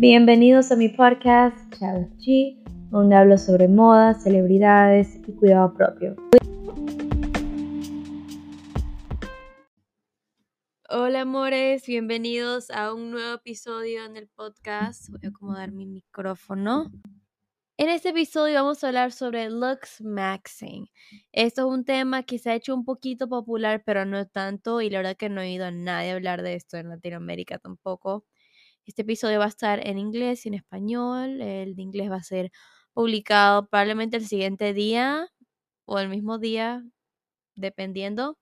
Bienvenidos a mi podcast Chao Chi, donde hablo sobre moda, celebridades y cuidado propio. Hola amores, bienvenidos a un nuevo episodio en el podcast. Voy a acomodar mi micrófono. En este episodio vamos a hablar sobre looks maxing. Esto es un tema que se ha hecho un poquito popular, pero no tanto, y la verdad que no he oído a nadie hablar de esto en Latinoamérica tampoco. Este episodio va a estar en inglés y en español. El de inglés va a ser publicado probablemente el siguiente día o el mismo día, dependiendo.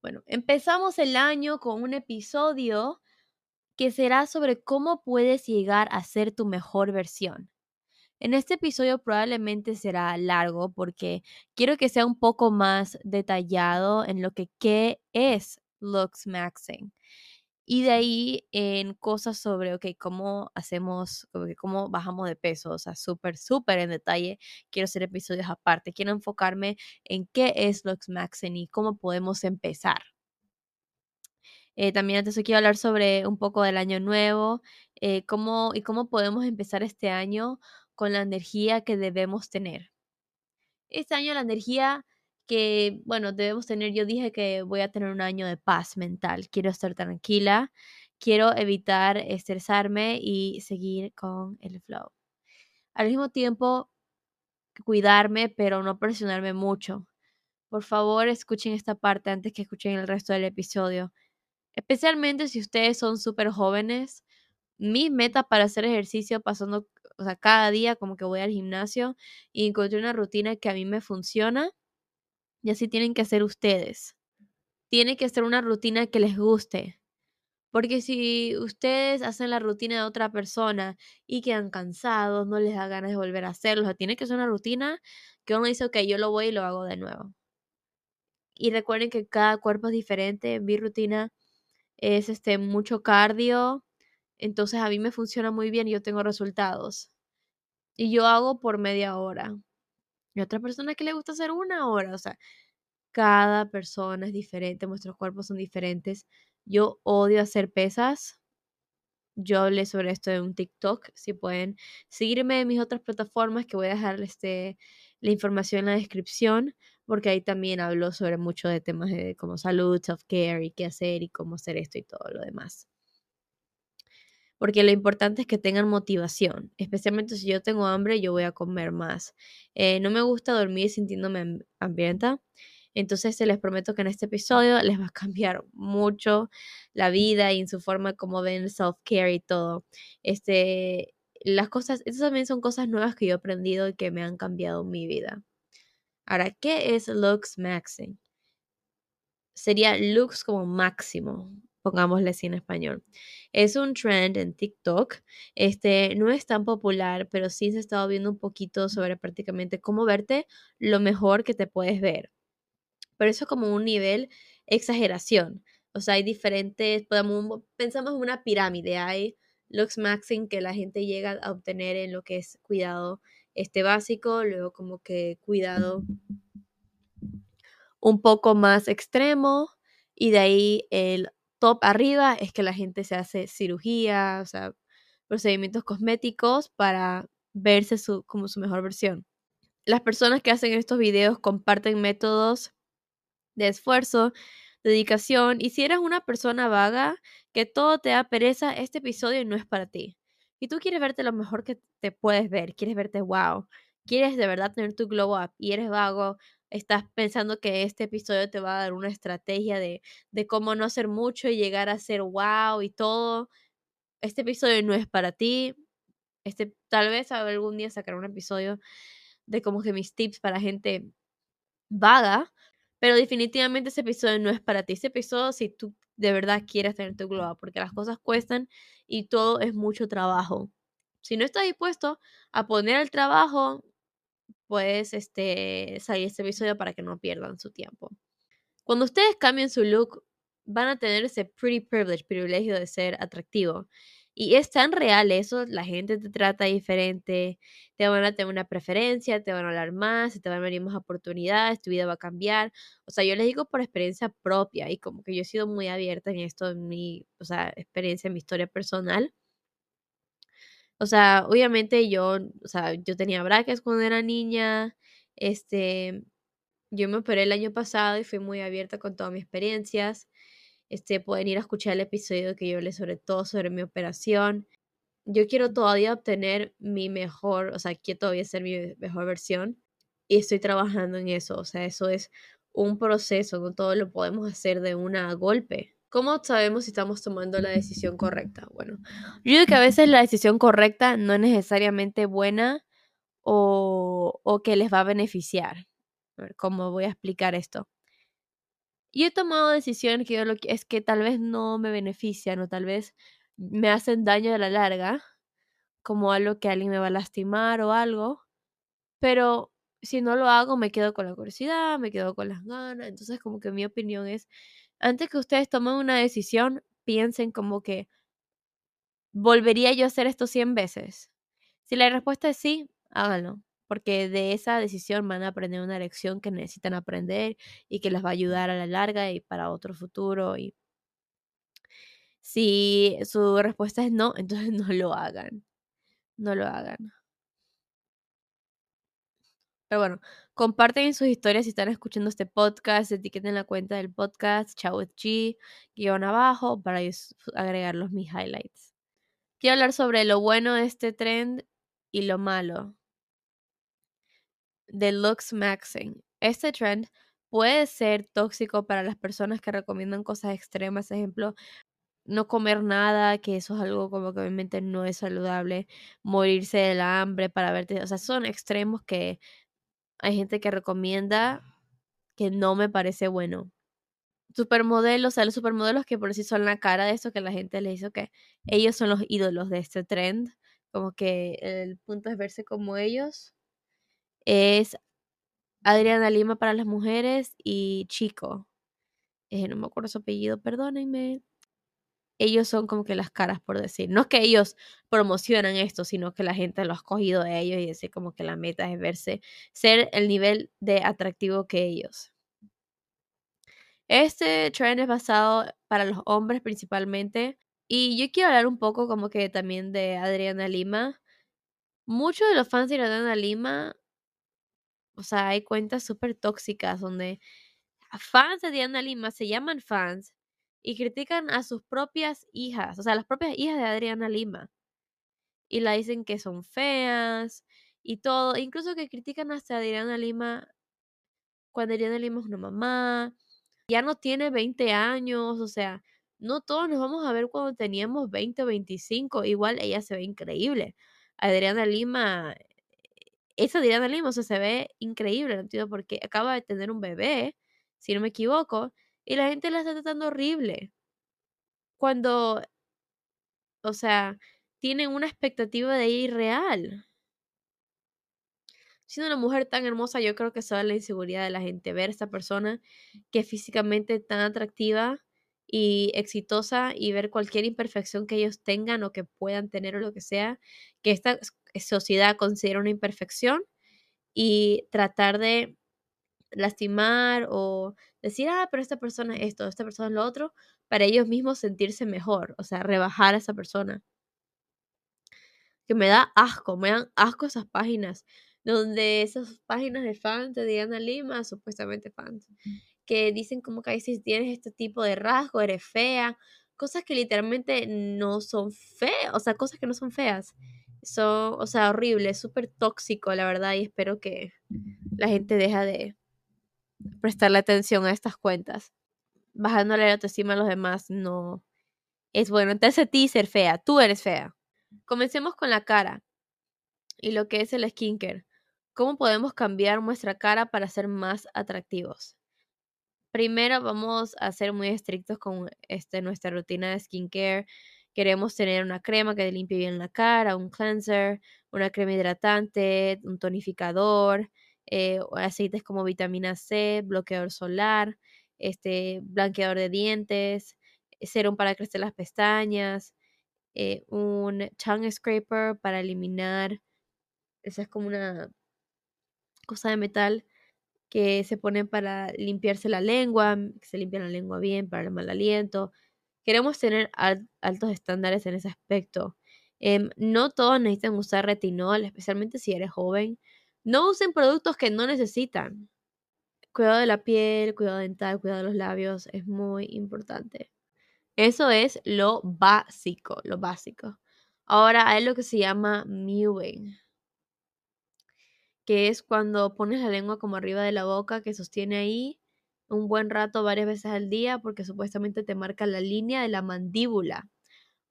Bueno, empezamos el año con un episodio que será sobre cómo puedes llegar a ser tu mejor versión. En este episodio probablemente será largo porque quiero que sea un poco más detallado en lo que qué es looks maxing. Y de ahí en cosas sobre, ok, cómo hacemos, cómo bajamos de peso, o sea, súper, súper en detalle. Quiero hacer episodios aparte. Quiero enfocarme en qué es looks maxing y cómo podemos empezar. Eh, también antes quiero hablar sobre un poco del año nuevo eh, cómo, y cómo podemos empezar este año con la energía que debemos tener. Este año la energía que, bueno, debemos tener, yo dije que voy a tener un año de paz mental, quiero estar tranquila, quiero evitar estresarme y seguir con el flow. Al mismo tiempo, cuidarme, pero no presionarme mucho. Por favor, escuchen esta parte antes que escuchen el resto del episodio. Especialmente si ustedes son súper jóvenes, mi meta para hacer ejercicio pasando o sea, cada día como que voy al gimnasio y encontré una rutina que a mí me funciona y así tienen que hacer ustedes. Tiene que ser una rutina que les guste. Porque si ustedes hacen la rutina de otra persona y quedan cansados, no les da ganas de volver a hacerlo, o sea, tiene que ser una rutina que uno dice, ok, yo lo voy y lo hago de nuevo. Y recuerden que cada cuerpo es diferente. Mi rutina es este mucho cardio, entonces a mí me funciona muy bien y yo tengo resultados. Y yo hago por media hora. Y otra persona que le gusta hacer una hora. O sea, cada persona es diferente, nuestros cuerpos son diferentes. Yo odio hacer pesas. Yo hablé sobre esto en un TikTok. Si pueden seguirme en mis otras plataformas, que voy a dejar este, la información en la descripción, porque ahí también hablo sobre mucho de temas de como salud, self-care y qué hacer y cómo hacer esto y todo lo demás porque lo importante es que tengan motivación, especialmente si yo tengo hambre, yo voy a comer más. Eh, no me gusta dormir sintiéndome hambrienta, entonces se les prometo que en este episodio les va a cambiar mucho la vida y en su forma como ven self-care y todo. Este, las cosas, estas también son cosas nuevas que yo he aprendido y que me han cambiado mi vida. Ahora, ¿qué es looks maxing? Sería looks como máximo, pongámosle así en español. Es un trend en TikTok. Este no es tan popular, pero sí se ha estado viendo un poquito sobre prácticamente cómo verte lo mejor que te puedes ver. Pero eso como un nivel exageración. O sea, hay diferentes, podemos, pensamos en una pirámide, hay looks maxing que la gente llega a obtener en lo que es cuidado este básico, luego como que cuidado un poco más extremo y de ahí el top arriba es que la gente se hace cirugía, o sea, procedimientos cosméticos para verse como su mejor versión. Las personas que hacen estos videos comparten métodos de esfuerzo, dedicación y si eres una persona vaga que todo te da pereza, este episodio no es para ti. Y tú quieres verte lo mejor que te puedes ver, quieres verte wow, quieres de verdad tener tu glow up y eres vago, estás pensando que este episodio te va a dar una estrategia de, cómo no hacer mucho y llegar a ser wow y todo, este episodio no es para ti. Este, tal vez algún día sacar un episodio de como que mis tips para gente vaga, pero definitivamente ese episodio no es para ti. Ese episodio si tú de verdad quieres tener tu glow porque las cosas cuestan y todo es mucho trabajo. Si no estás dispuesto a poner el trabajo, puedes este, salir este episodio para que no pierdan su tiempo. Cuando ustedes cambien su look, van a tener ese pretty privilege, privilegio de ser atractivo. Y es tan real eso, la gente te trata diferente, te van a tener una preferencia, te van a hablar más, te van a venir más oportunidades, tu vida va a cambiar. O sea, yo les digo por experiencia propia y como que yo he sido muy abierta en esto, en mi, o sea, experiencia, en mi historia personal. O sea, obviamente yo, o sea, yo tenía brackets cuando era niña, este, yo me operé el año pasado y fui muy abierta con todas mis experiencias. Este, pueden ir a escuchar el episodio que yo hablé sobre todo sobre mi operación. Yo quiero todavía obtener mi mejor, o sea, quiero todavía ser mi mejor versión y estoy trabajando en eso. O sea, eso es un proceso, no todo lo podemos hacer de una golpe. ¿Cómo sabemos si estamos tomando la decisión correcta? Bueno, yo digo que a veces la decisión correcta no es necesariamente buena o, o que les va a beneficiar. A ¿cómo voy a explicar esto? Yo he tomado decisiones que yo lo que es que tal vez no me benefician o tal vez me hacen daño a la larga, como algo que alguien me va a lastimar o algo, pero si no lo hago me quedo con la curiosidad, me quedo con las ganas, entonces como que mi opinión es antes que ustedes tomen una decisión, piensen como que, ¿volvería yo a hacer esto 100 veces? Si la respuesta es sí, háganlo, porque de esa decisión van a aprender una lección que necesitan aprender y que les va a ayudar a la larga y para otro futuro. Y si su respuesta es no, entonces no lo hagan. No lo hagan. Pero bueno, comparten sus historias si están escuchando este podcast, etiqueten la cuenta del podcast, Chao G, guion abajo, para agregar los mis highlights. Quiero hablar sobre lo bueno de este trend y lo malo de looks maxing. Este trend puede ser tóxico para las personas que recomiendan cosas extremas, ejemplo, no comer nada, que eso es algo como que obviamente no es saludable, morirse del hambre para verte, o sea, son extremos que hay gente que recomienda que no me parece bueno. Supermodelos, o los supermodelos que por sí son la cara de eso, que la gente le dice que ellos son los ídolos de este trend, como que el punto es verse como ellos. Es Adriana Lima para las mujeres y Chico. Eh, no me acuerdo su apellido, perdónenme. Ellos son como que las caras, por decir. No es que ellos promocionan esto, sino que la gente lo ha escogido de ellos y dice como que la meta es verse, ser el nivel de atractivo que ellos. Este trend es basado para los hombres principalmente. Y yo quiero hablar un poco como que también de Adriana Lima. Muchos de los fans de Adriana Lima, o sea, hay cuentas súper tóxicas donde fans de Adriana Lima se llaman fans y critican a sus propias hijas, o sea, las propias hijas de Adriana Lima. Y la dicen que son feas y todo, incluso que critican hasta a Adriana Lima cuando Adriana Lima es una mamá, ya no tiene 20 años, o sea, no todos nos vamos a ver cuando teníamos 20 o 25, igual ella se ve increíble. Adriana Lima, esa Adriana Lima, o sea, se ve increíble, ¿no entiendo? Porque acaba de tener un bebé, si no me equivoco, y la gente la está tratando horrible. Cuando, o sea, tienen una expectativa de ella irreal. Siendo una mujer tan hermosa, yo creo que eso la inseguridad de la gente. Ver a esta persona que es físicamente tan atractiva y exitosa y ver cualquier imperfección que ellos tengan o que puedan tener o lo que sea, que esta sociedad considera una imperfección y tratar de lastimar o decir, ah, pero esta persona es esto, esta persona es lo otro, para ellos mismos sentirse mejor, o sea, rebajar a esa persona. Que me da asco, me dan asco esas páginas, donde esas páginas de fans de Diana Lima, supuestamente fans, que dicen como que si tienes este tipo de rasgo, eres fea, cosas que literalmente no son feas, o sea, cosas que no son feas. Son, o sea, horrible, súper tóxico, la verdad, y espero que la gente deja de, prestarle atención a estas cuentas. Bajándole la autoestima a los demás no es bueno. Entonces a ti ser fea, tú eres fea. Comencemos con la cara y lo que es el skincare. ¿Cómo podemos cambiar nuestra cara para ser más atractivos? Primero vamos a ser muy estrictos con este, nuestra rutina de skincare. Queremos tener una crema que limpie bien la cara, un cleanser, una crema hidratante, un tonificador, eh, aceites como vitamina C, bloqueador solar, este, blanqueador de dientes, serum para crecer las pestañas, eh, un tongue scraper para eliminar, esa es como una cosa de metal que se pone para limpiarse la lengua, que se limpia la lengua bien para el mal aliento. Queremos tener altos estándares en ese aspecto. Em, no todos necesitan usar retinol, especialmente si eres joven. No usen productos que no necesitan. Cuidado de la piel, cuidado dental, cuidado de los labios, es muy importante. Eso es lo básico, lo básico. Ahora hay lo que se llama mewing, que es cuando pones la lengua como arriba de la boca, que sostiene ahí un buen rato varias veces al día, porque supuestamente te marca la línea de la mandíbula.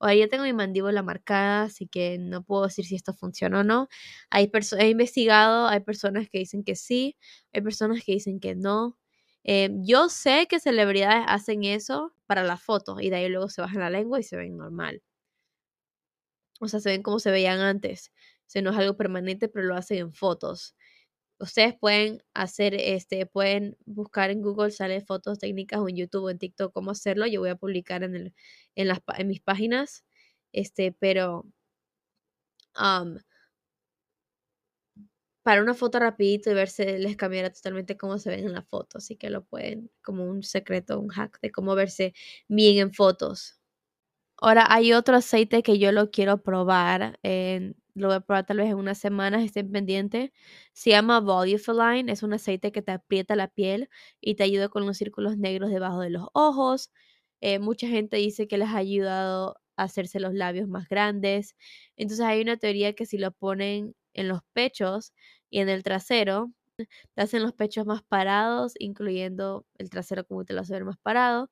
Ahora ya tengo mi mandíbula marcada, así que no puedo decir si esto funciona o no. Hay he investigado, hay personas que dicen que sí, hay personas que dicen que no. Eh, yo sé que celebridades hacen eso para las fotos y de ahí luego se bajan la lengua y se ven normal. O sea, se ven como se veían antes. O no es algo permanente, pero lo hacen en fotos. Ustedes pueden hacer, este, pueden buscar en Google, sale fotos técnicas o en YouTube o en TikTok cómo hacerlo. Yo voy a publicar en, el, en, las, en mis páginas. Este, pero para una foto rapidito y verse les cambiará totalmente cómo se ven en la foto. Así que lo pueden, como un secreto, un hack de cómo verse bien en fotos. Ahora hay otro aceite que yo lo quiero probar. Lo voy a probar tal vez en unas semanas, estén pendientes. Se llama Volufiline. Es un aceite que te aprieta la piel y te ayuda con los círculos negros debajo de los ojos. Eh, mucha gente dice que les ha ayudado a hacerse los labios más grandes. Entonces hay una teoría que si lo ponen en los pechos y en el trasero, te hacen los pechos más parados, incluyendo el trasero como te lo hace ver más parado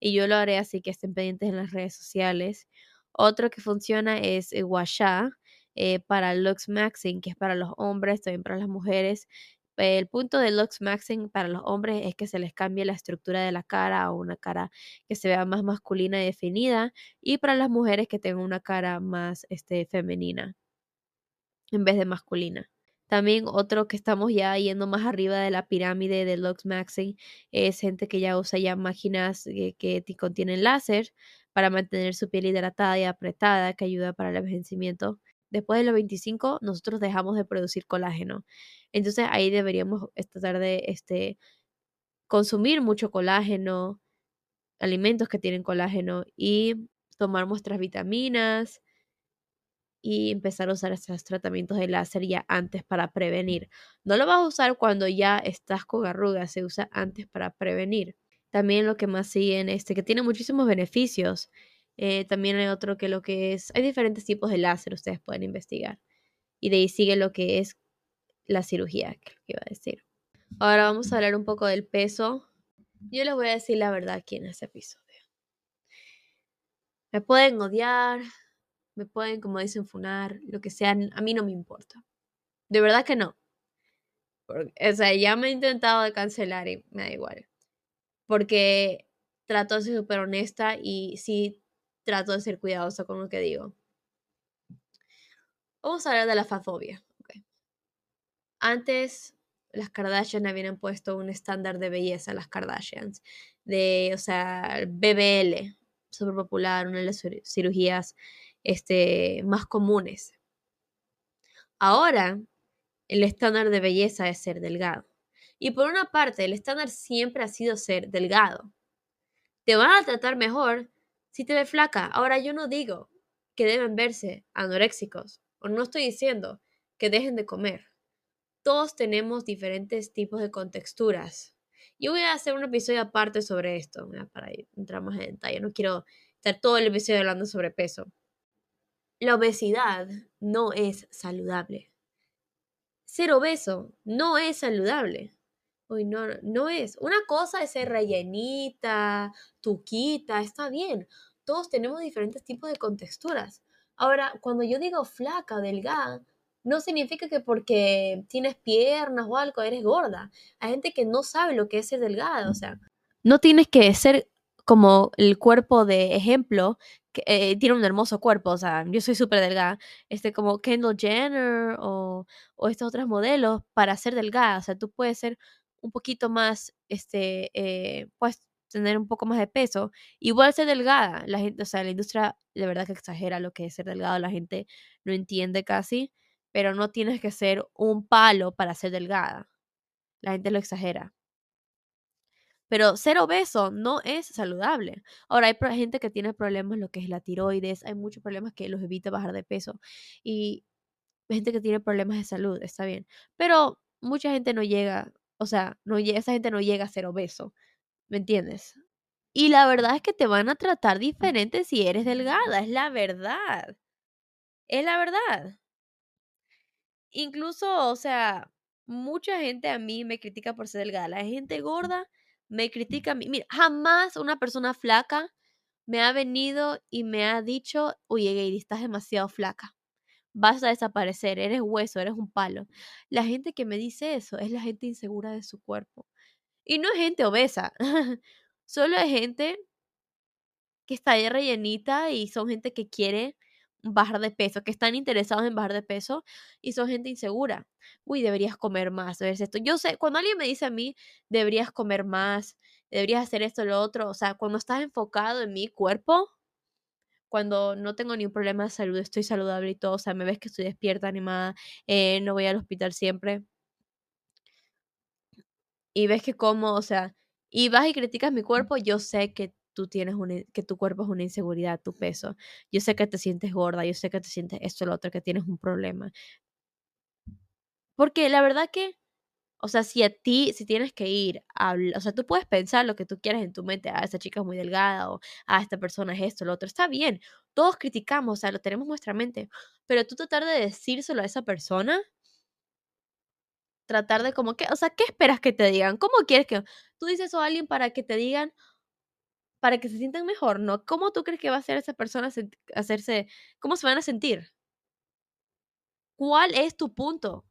y yo lo haré así que estén pendientes en las redes sociales. Otro que funciona es Washa eh, para Lux Maxing, que es para los hombres, también para las mujeres. El punto de Lux Maxing para los hombres es que se les cambie la estructura de la cara a una cara que se vea más masculina y definida, y para las mujeres que tengan una cara más este, femenina en vez de masculina. También otro que estamos ya yendo más arriba de la pirámide de Lux Maxing es gente que ya usa ya máquinas que, que contienen láser para mantener su piel hidratada y apretada, que ayuda para el envejecimiento. Después de los 25, nosotros dejamos de producir colágeno. Entonces ahí deberíamos tratar de este, consumir mucho colágeno, alimentos que tienen colágeno y tomar nuestras vitaminas, y empezar a usar estos tratamientos de láser ya antes para prevenir. No lo vas a usar cuando ya estás con arrugas, se usa antes para prevenir. También lo que más siguen, este, que tiene muchísimos beneficios. Eh, también hay otro que lo que es, hay diferentes tipos de láser, ustedes pueden investigar. Y de ahí sigue lo que es la cirugía, que iba a decir. Ahora vamos a hablar un poco del peso. Yo les voy a decir la verdad aquí en este episodio. Me pueden odiar, me pueden, como dicen, funar, lo que sea, a mí no me importa. De verdad que no. o sea, ya me he intentado de cancelar y me da igual. Porque trato de ser súper honesta y sí trato de ser cuidadosa con lo que digo. Vamos a hablar de la fafobia. Antes, las Kardashian habían puesto un estándar de belleza, las Kardashians. De, o sea, BBL, súper popular, una de las cirugías este, más comunes. Ahora, el estándar de belleza es ser delgado. Y por una parte, el estándar siempre ha sido ser delgado. Te van a tratar mejor si te ves flaca. Ahora yo no digo que deben verse anoréxicos, o no estoy diciendo que dejen de comer. Todos tenemos diferentes tipos de contexturas. Yo voy a hacer un episodio aparte sobre esto, para entrar más en detalle. No quiero estar todo el episodio hablando sobre peso. La obesidad no es saludable. Ser obeso no es saludable. No es. Una cosa es ser rellenita, tuquita, está bien. Todos tenemos diferentes tipos de contexturas. Ahora, cuando yo digo flaca, delgada, no significa que porque tienes piernas o algo eres gorda. Hay gente que no sabe lo que es ser delgada, o sea, no tienes que ser como el cuerpo de ejemplo, que eh, tiene un hermoso cuerpo, o sea, yo soy súper delgada, este, como Kendall Jenner o, o estos otros modelos para ser delgada, o sea, tú puedes ser un poquito más, este, eh, puedes tener un poco más de peso, igual ser delgada, la gente, o sea, la industria de verdad que exagera lo que es ser delgado, la gente no entiende casi, pero no tienes que ser un palo para ser delgada, la gente lo exagera. Pero ser obeso no es saludable. Ahora, hay gente que tiene problemas, lo que es la tiroides, hay muchos problemas que los evita bajar de peso. Y gente que tiene problemas de salud, está bien. Pero mucha gente no llega, o sea, no, esa gente no llega a ser obeso, ¿me entiendes? Y la verdad es que te van a tratar diferente si eres delgada, es la verdad. Es la verdad. Incluso, o sea, mucha gente a mí me critica por ser delgada. La gente gorda me critica a mí. Mira, jamás una persona flaca me ha venido y me ha dicho, oye, Gary, estás demasiado flaca. Vas a desaparecer, eres hueso, eres un palo. La gente que me dice eso es la gente insegura de su cuerpo. Y no es gente obesa, solo es gente que está ahí rellenita y son gente que quiere bajar de peso, que están interesados en bajar de peso y son gente insegura. Uy, deberías comer más, ver esto. Yo sé, cuando alguien me dice a mí, deberías comer más, deberías hacer esto, lo otro, o sea, cuando estás enfocado en mi cuerpo, cuando no tengo ningún problema de salud, estoy saludable y todo, o sea, me ves que estoy despierta, animada, eh, no voy al hospital siempre. Y ves que como, o sea, y vas y criticas mi cuerpo, yo sé que tú tienes que tu cuerpo es una inseguridad, tu peso. Yo sé que te sientes gorda, yo sé que te sientes esto, lo otro, que tienes un problema. Porque la verdad que, o sea, si a ti, si tienes que ir a, o sea, tú puedes pensar lo que tú quieras en tu mente, ah, esta chica es muy delgada o ah, esta persona es esto, lo otro, está bien. Todos criticamos, o sea, lo tenemos en nuestra mente, pero tú tratar de decírselo a esa persona, tratar de como que, o sea, ¿qué esperas que te digan? ¿Cómo quieres que tú dices eso a alguien para que te digan, para que se sientan mejor, ¿no? ¿Cómo tú crees que va a ser esa persona hacerse, cómo se van a sentir? ¿Cuál es tu punto?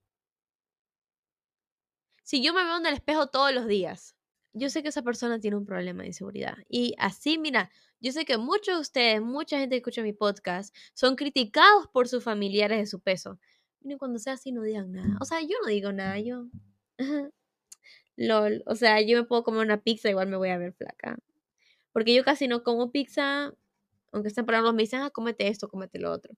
Si yo me veo en el espejo todos los días, yo sé que esa persona tiene un problema de inseguridad. Y así, mira, yo sé que muchos de ustedes, mucha gente que escucha mi podcast, son criticados por sus familiares de su peso. Miren, cuando sea así, no digan nada. O sea, yo no digo nada, yo. LOL. O sea, yo me puedo comer una pizza, igual me voy a ver flaca. Porque yo casi no como pizza, aunque estén por me dicen, ah, cómete esto, cómete lo otro.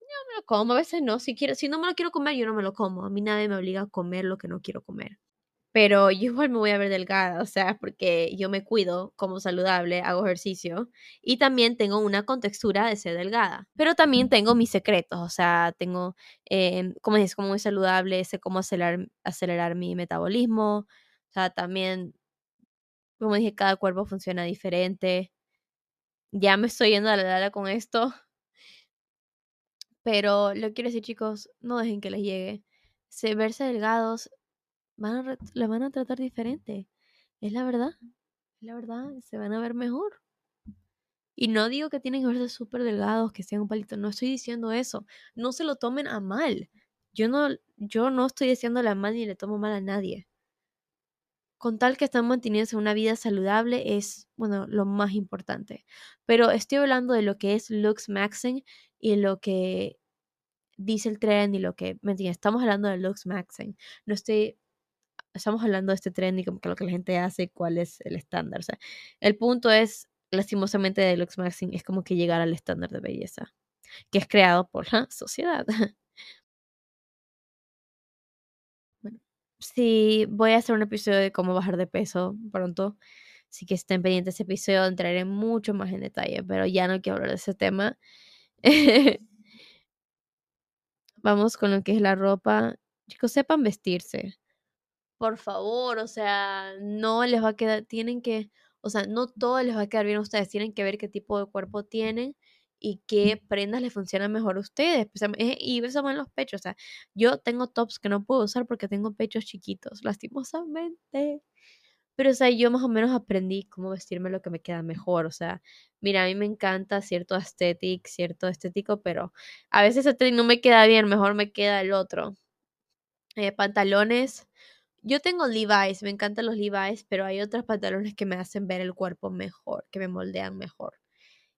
Yo me lo como, a veces no. Si, quiero, si no me lo quiero comer, yo no me lo como. A mí nadie me obliga a comer lo que no quiero comer. Pero yo igual me voy a ver delgada, o sea, porque yo me cuido como saludable, hago ejercicio y también tengo una contextura de ser delgada. Pero también tengo mis secretos, o sea, tengo, eh, como dices, como muy saludable, sé cómo acelerar, acelerar mi metabolismo, o sea, también como dije, cada cuerpo funciona diferente. Ya me estoy yendo a la lala con esto. Pero lo quiero decir, chicos, no dejen que les llegue. Se verse delgados, van a le van a tratar diferente. Es la verdad. Es la verdad. Se van a ver mejor. Y no digo que tienen que verse súper delgados, que sean un palito. No estoy diciendo eso. No se lo tomen a mal. Yo no, yo no estoy diciéndole a mal ni le tomo mal a nadie con tal que están manteniendo una vida saludable es, bueno, lo más importante. Pero estoy hablando de lo que es looks maxing y lo que dice el trend y lo que, ¿me entiendes? Estamos hablando de looks maxing. No estoy, estamos hablando de este trend y como que lo que la gente hace, cuál es el estándar. O sea, el punto es, lastimosamente, de looks maxing es como que llegar al estándar de belleza que es creado por la sociedad. Sí, voy a hacer un episodio de cómo bajar de peso pronto. Así que estén pendientes de ese episodio, entraré mucho más en detalle, pero ya no quiero hablar de ese tema. Vamos con lo que es la ropa. Chicos, sepan vestirse. Por favor, o sea, no les va a quedar, tienen que, o sea, no todo les va a quedar bien a ustedes, tienen que ver qué tipo de cuerpo tienen y qué prendas les funcionan mejor a ustedes. Y eso en los pechos. O sea, yo tengo tops que no puedo usar porque tengo pechos chiquitos, lastimosamente. Pero, o sea, yo más o menos aprendí cómo vestirme lo que me queda mejor. O sea, mira, a mí me encanta cierto estético, cierto estético, pero a veces este no me queda bien, mejor me queda el otro. Eh, pantalones. Yo tengo Levi's, me encantan los Levi's, pero hay otros pantalones que me hacen ver el cuerpo mejor, que me moldean mejor.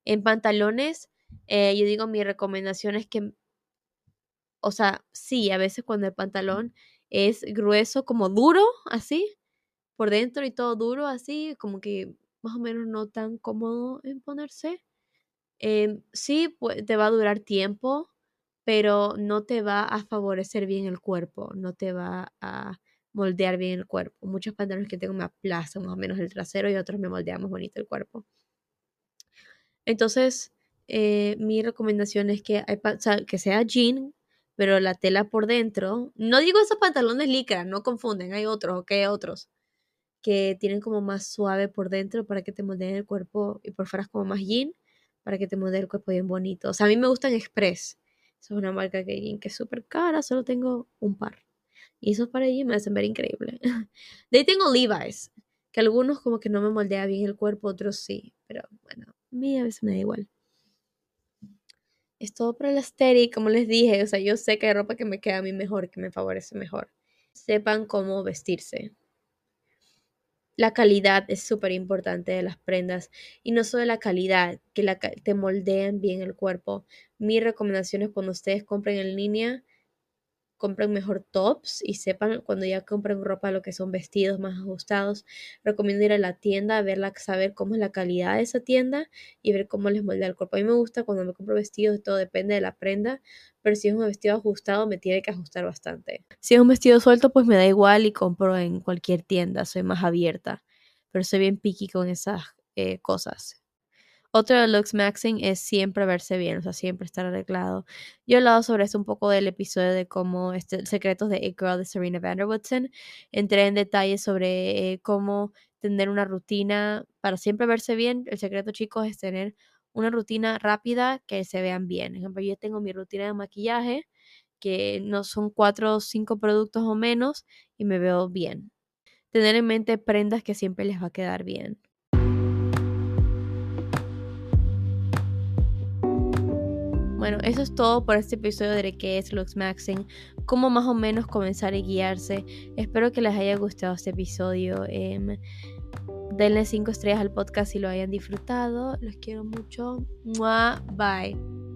En pantalones, eh, yo digo, mi recomendación es que, o sea, sí, a veces cuando el pantalón es grueso, como duro, así, por dentro y todo duro, así, como que más o menos no tan cómodo en ponerse. Em, sí, te va a durar tiempo, pero no te va a favorecer bien el cuerpo, no te va a moldear bien el cuerpo. Muchos pantalones que tengo me aplastan más o menos el trasero y otros me moldean más bonito el cuerpo. Entonces, eh, mi recomendación es que, hay, que sea jean, pero la tela por dentro. No digo esos pantalones licra, no confunden, hay otros, ok, otros que tienen como más suave por dentro para que te moldeen el cuerpo y por fuera es como más jean para que te moldee el cuerpo bien bonito. O sea, a mí me gustan Express. es una marca que, que es súper cara, solo tengo un par. Y esos para allí me hacen ver increíble. De ahí tengo Levi's, que algunos como que no me moldea bien el cuerpo, otros sí. Pero bueno, a mí a veces me da igual. Es todo por el aesthetic, como les dije. O sea, yo sé que hay ropa que me queda a mí mejor, que me favorece mejor. Sepan cómo vestirse. La calidad es súper importante de las prendas y no solo la calidad, que la, te moldean bien el cuerpo. Mi recomendación es cuando ustedes compren en línea, compren mejor tops y sepan cuando ya compren ropa lo que son vestidos más ajustados. Recomiendo ir a la tienda, verla, saber cómo es la calidad de esa tienda y ver cómo les moldea el cuerpo. A mí me gusta cuando me compro vestidos, todo depende de la prenda, pero si es un vestido ajustado me tiene que ajustar bastante. Si es un vestido suelto pues me da igual y compro en cualquier tienda, soy más abierta, pero soy bien picky con esas eh, cosas. Otro de looks maxing es siempre verse bien, o sea, siempre estar arreglado. Yo he hablado sobre esto un poco del episodio de cómo este, secretos de A Girl de Serena Vanderwoodson. Entré en detalles sobre eh, cómo tener una rutina para siempre verse bien. El secreto, chicos, es tener una rutina rápida que se vean bien. Por ejemplo, yo tengo mi rutina de maquillaje, que no son cuatro o cinco productos o menos, y me veo bien. Tener en mente prendas que siempre les va a quedar bien. Bueno, eso es todo por este episodio de qué es Lux Maxing, cómo más o menos comenzar y guiarse. Espero que les haya gustado este episodio. Eh, denle 5 estrellas al podcast si lo hayan disfrutado. Los quiero mucho. Bye.